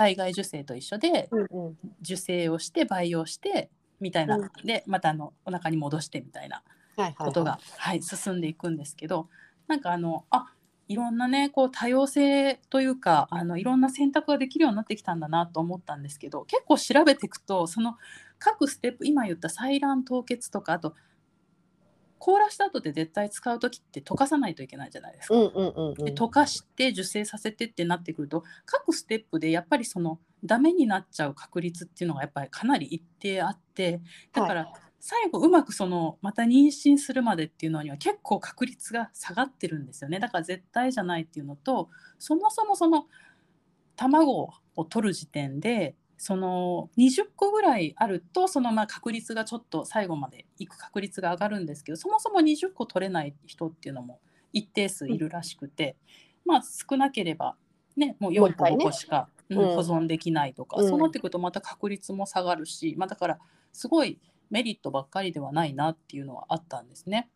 体外受精と一緒でうんうん。受精をして培養してみたいな、うん。でまたあのお腹に戻してみたいなはいはい。ことが、はい進んでいくんですけどなんかあのあいろんなねこう多様性というかあのいろんな選択ができるようになってきたんだなと思ったんですけど結構調べていくとその各ステップ今言った採卵凍結とかあと凍らした後で絶対使う時って溶かさないといけないじゃないですか。うんうんうんうん。で溶かして受精させてってなってくると各ステップでやっぱりそのダメになっちゃう確率っていうのがやっぱりかなり一定あってだから最後うまくそのまた妊娠するまでっていうのには結構確率が下がってるんですよね。だから絶対じゃないっていうのとそもそもその卵を取る時点でその20個ぐらいあるとそのまあ確率がちょっと最後までいく確率が上がるんですけどそもそも20個取れない人っていうのも一定数いるらしくて、まあ少なければねもう4個もう一回ね。5個しか、うんうん。保存できないとか、うん。そうなってくるとまた確率も下がるし、まあ、だからすごいメリットばっかりではないなっていうのはあったんですね。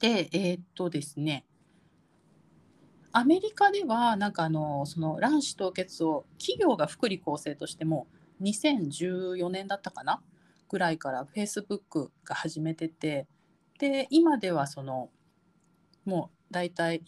でえーっとですねアメリカではなんかあのその卵子凍結を企業が福利厚生としても2014年だったかな？ぐらいからフェイスブックが始めててで今ではそのもう大体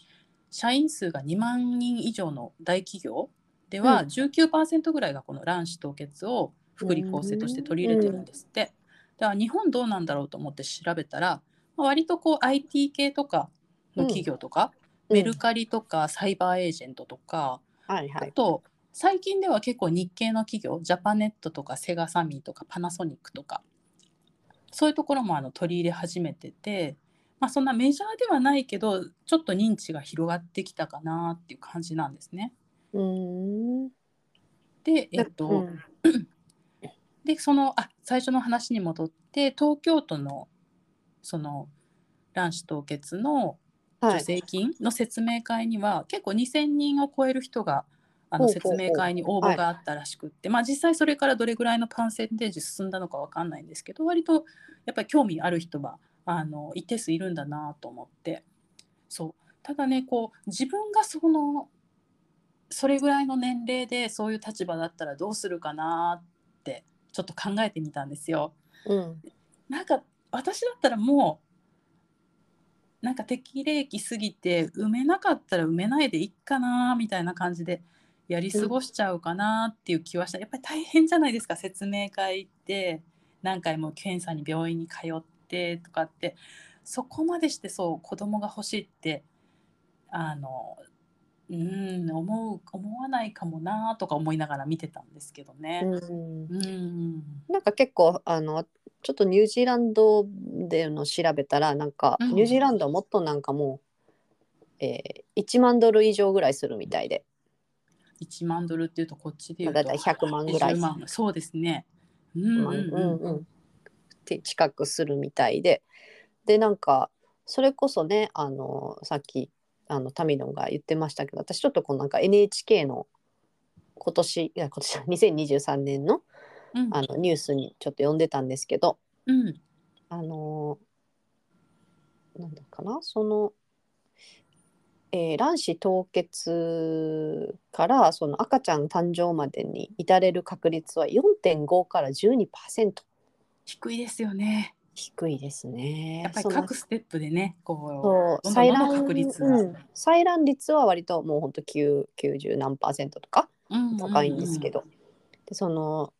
社員数が2万人以上の大企業ではうん19%ぐらいがこの卵子凍結を福利厚生として取り入れてるんですって。だから日本どうなんだろうと思って調べたら、まあ割とこう IT 系とかの企業とか、メルカリとかサイバーエージェントとか、はいはい。あと最近では結構日系の企業ジャパネットとかセガサミーとかパナソニックとかそういうところもあの取り入れ始めてて、まあ、そんなメジャーではないけどちょっと認知が広がってきたかなっていう感じなんですね。うーん。で、えっとうん。(clears throat) でそのあ最初の話に戻って東京都のその卵子凍結のはい助成金の説明会には、結構2,000人を超える人があの説明会に応募があったらしくって、まあ、実際それからどれぐらいのパーセンテージ進んだのかわかんないんですけど割とやっぱり興味ある人はあの一定数いるんだなと思って。そう。ただねこう自分がそのそれぐらいの年齢でそういう立場だったらどうするかなってちょっと考えてみたんですよ。うん。なんか私だったらもうなんか適齢期過ぎて埋めなかったら埋めないでいっかなみたいな感じでやり過ごしちゃうかなっていう気はした、やっぱり大変じゃないですか説明会って何回も検査に病院に通ってとかって。そこまでしてそう子供が欲しいってあのうん思う思わないかもなとか思いながら見てたんですけどね。うんうん。なんか結構あのちょっとニュージーランドでの調べたらなんか、うん。ニュージーランドはもっとなんかもう、えー、1万ドル以上ぐらいするみたいで、1万ドルっていうとこっちで言うとまあ、だいたい100万ぐらい。20万。そうですね。うんうんうん。うんって近くするみたいで。でなんかそれこそねあのさっきあのタミノンが言ってましたけど私ちょっとこうなんか NHK の今年いや今年2023年のうん。あのニュースにちょっと読んでたんですけどうん。あのなんだかなその、えー卵子凍結からその赤ちゃん誕生までに至れる確率は4.5から12%低いですよね。低いですね。やっぱり各ステップでね、こう採卵確率が。うん。採卵率は割ともうほんと9 90何パーセントとかうん。高いんですけど、でその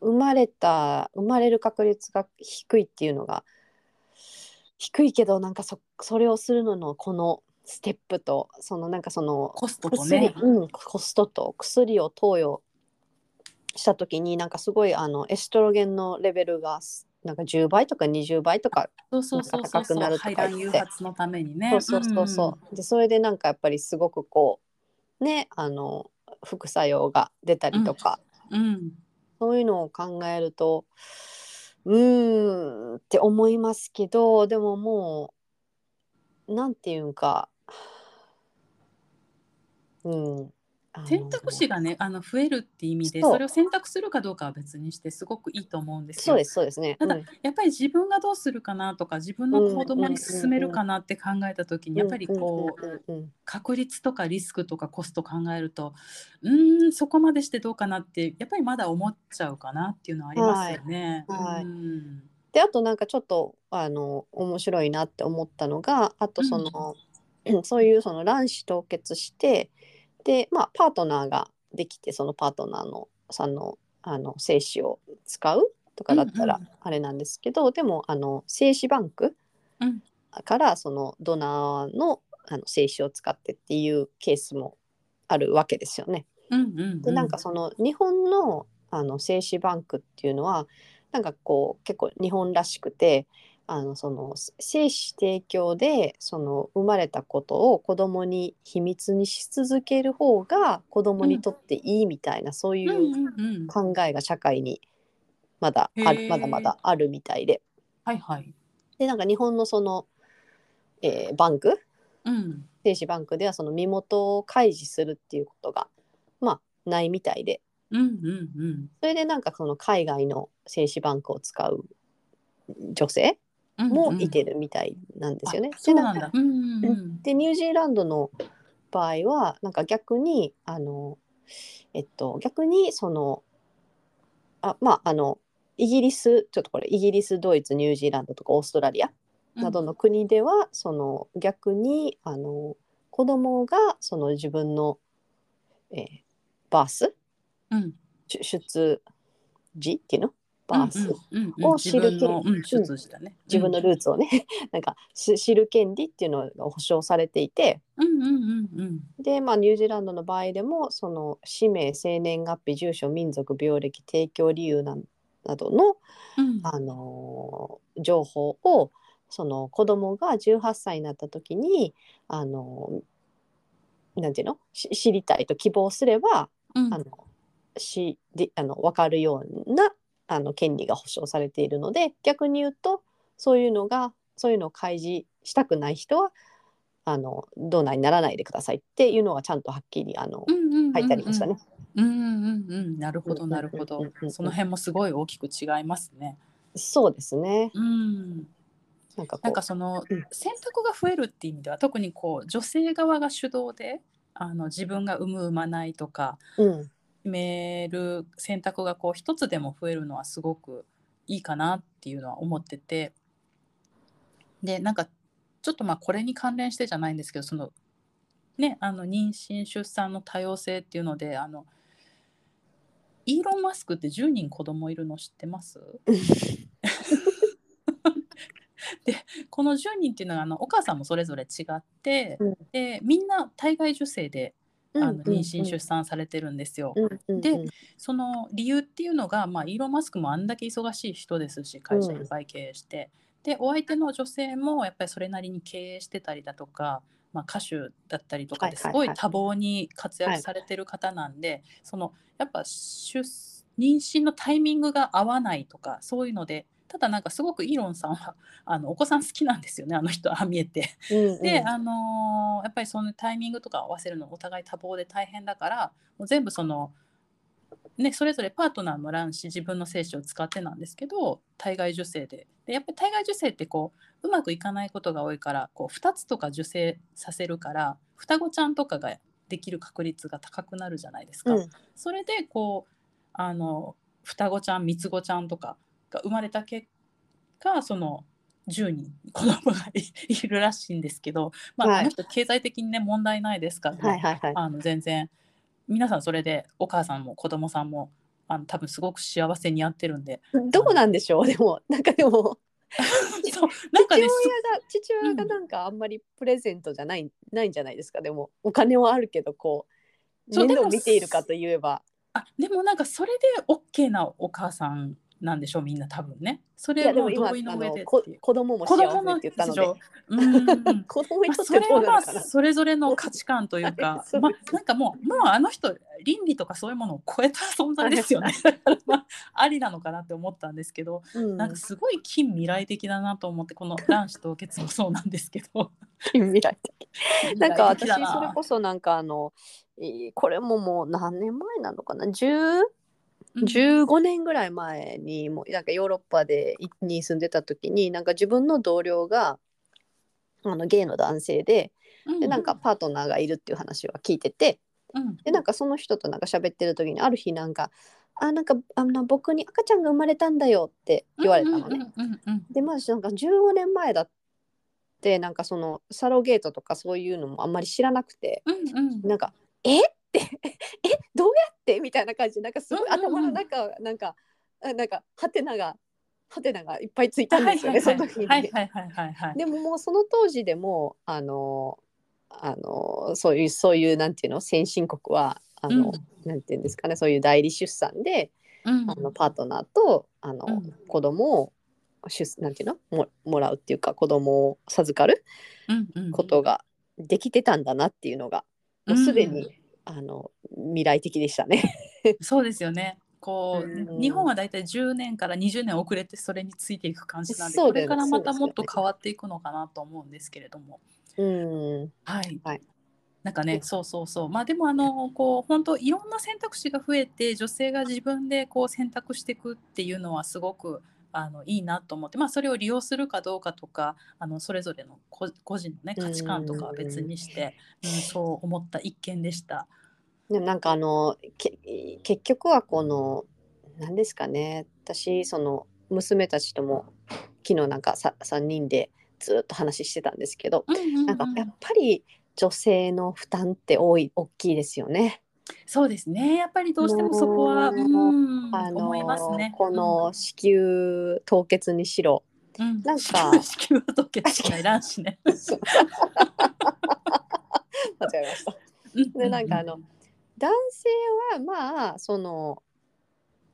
生まれた生まれる確率が低いっていうのが低いけどなんかそそれをするののこのステップとそのなんかそのコストと薬、ね。うん、コストと薬を投与した時になんかすごいあのエストロゲンのレベルがすなんか10倍とか20倍とか高くなるとか排言ってのためにね。そうそうそうそう、でそれでなんかやっぱりすごくこうねあの副作用が出たりとか、うん。うん。そういうのを考えるとうーんって思いますけどでももうなんていうんかうん。選択肢がねあの増えるって意味でそれを選択するかどうかは別にしてすごくいいと思うんですよ。そうですそうですね。ただ、うんやっぱり自分がどうするかなとか自分の子供に進めるかなって考えた時にやっぱりこううんうんうんうん確率とかリスクとかコスト考えるとうーんそこまでしてどうかなってやっぱりまだ思っちゃうかなっていうのはありますよね。はいはいうんであとなんかちょっとあの面白いなって思ったのがあとその、そういうその卵子凍結してでまあパートナーができてそのパートナーのさんのあの精子を使うとかだったらうんうん。あれなんですけど、でもあの精子バンクうん。からそのドナーのあの精子を使ってっていうケースもあるわけですよね。うんうんうん。でなんかその日本のあの精子バンクっていうのはなんかこう結構日本らしくてあのその精子提供でその生まれたことを子供に秘密にし続ける方が子供にとっていいみたいな、そういうんううんうん。考えが社会にまだあるまだまだあるみたいで。はいはい。でなんか日本のその、えーバンク？うん。精子バンクではその身元を開示するっていうことがまあないみたいで。うんうんうん。それでなんかその海外の精子バンクを使う女性うんもいてるみたいなんですよね。うでかなんだ。うんうんうん。でニュージーランドの場合はなんか逆にあのえっと逆にそのあまああのイギリスちょっとこれイギリスドイツニュージーランドとかオーストラリアなどの国では、その逆にあの子供がその自分の、えーバース？うん。出出時っていうの？バース、を自知る分の、うん、うん。出自分のルーツをね、(laughs) なんかし知る権利っていうのが保障されていて。うんうんうんうん。で、まあ、ニュージーランドの場合でもその氏名生年月日住所民族病歴提供理由ななどの、うん。あのー情報をその子供が18歳になった時に、あのーなんていうの？し知りたいと希望すればうん。あのしであの分かるようなあの権利が保障されているので逆に言うとそういうのがそういうのを開示したくない人はあのどうなにならないでくださいっていうのがちゃんとはっきりあの、うんうんうんうん。書いてありましたね。うんうんうんうん。なるほうんどなるほどうんうん。うんその辺もすごい大きく違いますね。そうですね。うん。なんかなんかそのうん。選択が増えるっていう意味では特にこう女性側が主導であの自分が産む産まないとかうん、決める選択がこう一つでも増えるのはすごくいいかなっていうのは思ってて。でなんかちょっとまあこれに関連してじゃないんですけどそのねあの妊娠出産の多様性っていうのであのイーロン・マスクって10人子供いるの知ってます？でこの10人っていうのはあのお母さんもそれぞれ違って、うん。でみんな体外受精であのうん妊娠出産されてるんですよ。でその理由っていうのが、まあ、イーロン・マスクもあんだけ忙しい人ですし会社いっぱい経営して、でお相手の女性もやっぱりそれなりに経営してたりだとか、まあ、歌手だったりとかですごい多忙に活躍されてる方なんで、そのやっぱ出妊娠のタイミングが合わないとかそういうのでただなんかすごくイーロンさんは (laughs) あのお子さん好きなんですよねあの人ああ見えて。うんうんで、あのーやっぱりそのタイミングとか合わせるのお互い多忙で大変だからもう全部その、ね、それぞれパートナーの卵子自分の精子を使ってなんですけど体外受精ででやっぱり体外受精ってこううまくいかないことが多いからこう2つとか受精させるから双子ちゃんとかができる確率が高くなるじゃないですか。うんそれでこうあの双子ちゃん三つ子ちゃんとかが生まれた結果その10人子供がいいるらしいんですけど、まあはい。あの人経済的にね問題ないですから、はいはいはい。あの全然。皆さんそれでお母さんも子供さんもあの多分すごく幸せにやってるんで。どうなんでしょう？でもなんかでも。(laughs) そうなんか父親ねが父親がなんかあんまりプレゼントじゃない,、ないんじゃないですか？でもお金はあるけどこうそうでも面倒見ているかといえば。あでもなんかそれで OK なお母さんなんでしょうみんな多分ね。それはもう同意のあ上で子供も子幸せって言ったので子供にまあ、(laughs) とってどそれはまあうなのかな。それぞれの価値観というはか (laughs) まあ、なんかもうもうあの人倫理とかそういうものを超えた存在ですよね。(laughs) だからまあありなのかなって思ったんですけどうん。なんかすごい近未来的だなと思ってこの卵子凍結もそうなんですけど。近未来的。な。んか私それこそなんかあのえーこれももう何年前なのかな？10うん15年ぐらい前にもうなんかヨーロッパでいに住んでた時になんか自分の同僚があのゲイの男性ででなんかパートナーがいるっていう話は聞いててうん。でなんかその人となんか喋ってる時にある日なんか「あなんかあの僕に赤ちゃんが生まれたんだよ」って言われたのね。でまずなんか15年前だってなんかそのサロゲートとかそういうのもあんまり知らなくてうんうん。なんか「え？っ?」て「えどうやって?」みたいな感じでなんかすごいうんうんうん。頭の中なんかあなんかハテナがハテナがいっぱいついたんですよね、その時に。はいはいはいはいはい。でももうその当時でもあのあのそういうそういうなんていうの先進国はあの、なんていうんですかねそういう代理出産で、うん。あのパートナーとあの、うん。子供を出なんていうのももらうっていうか子供を授かるうんうんことができてたんだなっていうのが、もうすでに、あの未来的でしたね。(laughs) そうですよね。こう、うん。日本はだいたい10年から20年遅れてそれについていく感じなんでこれからまたもっと変わっていくのかなと思うんですけれども。うん。はい、はい。なんかねそうそうそう。まあでもあのこう本当いろんな選択肢が増えて女性が自分でこう選択していくっていうのはすごくあのいいなと思って、まあ、それを利用するかどうかとかあのそれぞれの個個人の、ね、価値観とかは別にして、うん、そう思った一件でした。でもなんかあのけ結局はこの何ですかね私その娘たちとも昨日なんかさ3人でずっと話してたんですけど、うんうんうんなんかやっぱり女性の負担って多い大きいですよね。そうですねやっぱりどうしてもそこは、もううん、あの思いますね。この子宮凍結にしろ、うん、うんなんか子宮凍結しない卵子ね。(laughs) そう間違えました。うんでなんかあの男性はまあその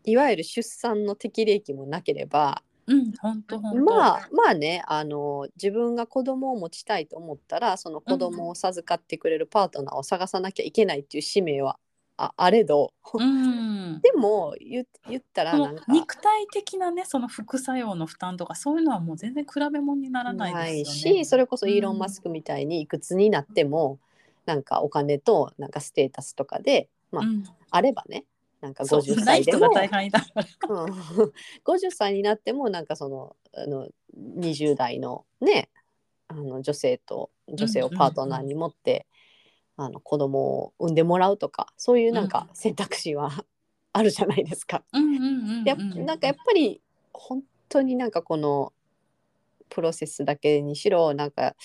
いわゆる出産の適齢期もなければうん本当本当。まあまあねあの自分が子供を持ちたいと思ったらその子供を授かってくれるパートナーを探さなきゃいけないっていう使命はああれどうん。でも言言ったらそのなんか肉体的なねその副作用の負担とかそういうのはもう全然比べ物にならないないですよね。しそれこそイーロン・マスクみたいにいくつになっても、なんかお金となんかステータスとかで、まあうん、あればねなんかそう50ない歳でも人が大半いたから。うん、(laughs) 50歳になってもなんかそのあの20代のねあの女性と女性をパートナーに持って、あの子供を産んでもらうとかそういうなんか選択肢はあるじゃないですか。うんうんうんうん。やっなんかやっぱり本当になんかこのプロセスだけにしろなんか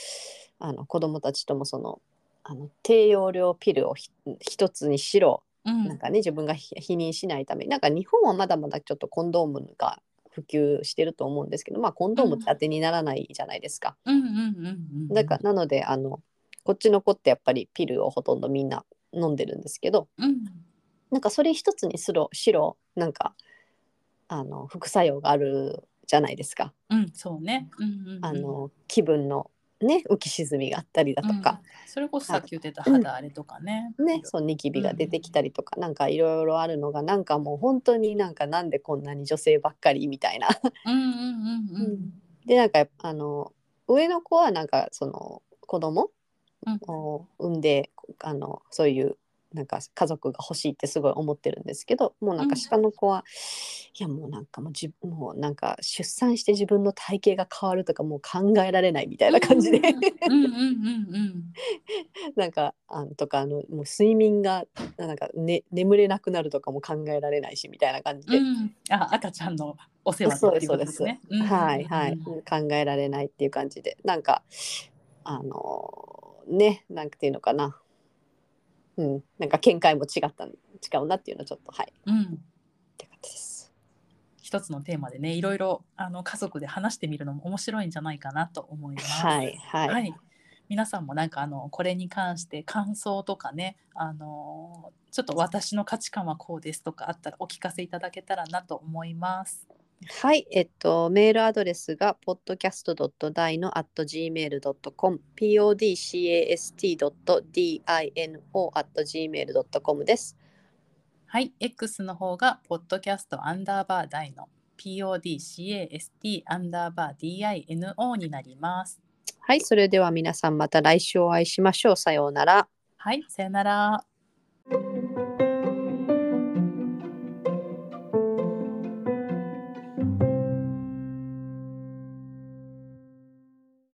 あの子供たちともそのあの低用量ピルをひ一つにしろうんなんかね自分がひ否認しないためになんか日本はまだまだちょっとコンドームが普及してると思うんですけどまあコンドームって当てにならないじゃないですか。だからなのであのこっちの子ってやっぱりピルをほとんどみんな飲んでるんですけどうんなんかそれ一つにすろしろなんかあの副作用があるじゃないですか。うんそうね。うんうんうんあの気分のね浮き沈みがあったりだとか、うんそれこそさっき言ってた肌荒れとかね。ね、そうニキビが出てきたりとか、なんかいろいろあるのがなんかもう本当になんかなんでこんなに女性ばっかりみたいな。うんうんうんうん。でなんかあの上の子はなんかその子供うんを産んであのそういうなんか家族が欲しいってすごい思ってるんですけどもうなんかうん。下の子は、いやもうなんかもうじもうなんか出産して自分の体型が変わるとかもう考えられないみたいな感じで、なんかあのとかあのもう睡眠がなんか、ね、眠れなくなるとかも考えられないしみたいな感じで、うん。うんあ赤ちゃんのお世話っていうですね。はいはい、うんうん考えられないっていう感じで。なんかあのねなんていうのかなうんなんか見解も違った違うなっていうのはちょっとはいうん。って感じです。一つのテーマでねいろいろあの家族で話してみるのも面白いんじゃないかなと思います。はいはい、はい、皆さんもなんかあのこれに関して感想とかねあのちょっと私の価値観はこうですとかあったらお聞かせいただけたらなと思います。はい、えっと、メールアドレスが podcast.dino.gmail.com、podcast.dino.gmail.com です。はい、X の方が、ポッドキャストアンダーバーダイの podcast アンダーバー dino になります。はい、それでは皆さんまた来週お会いしましょう。さようなら。はい、さよなら。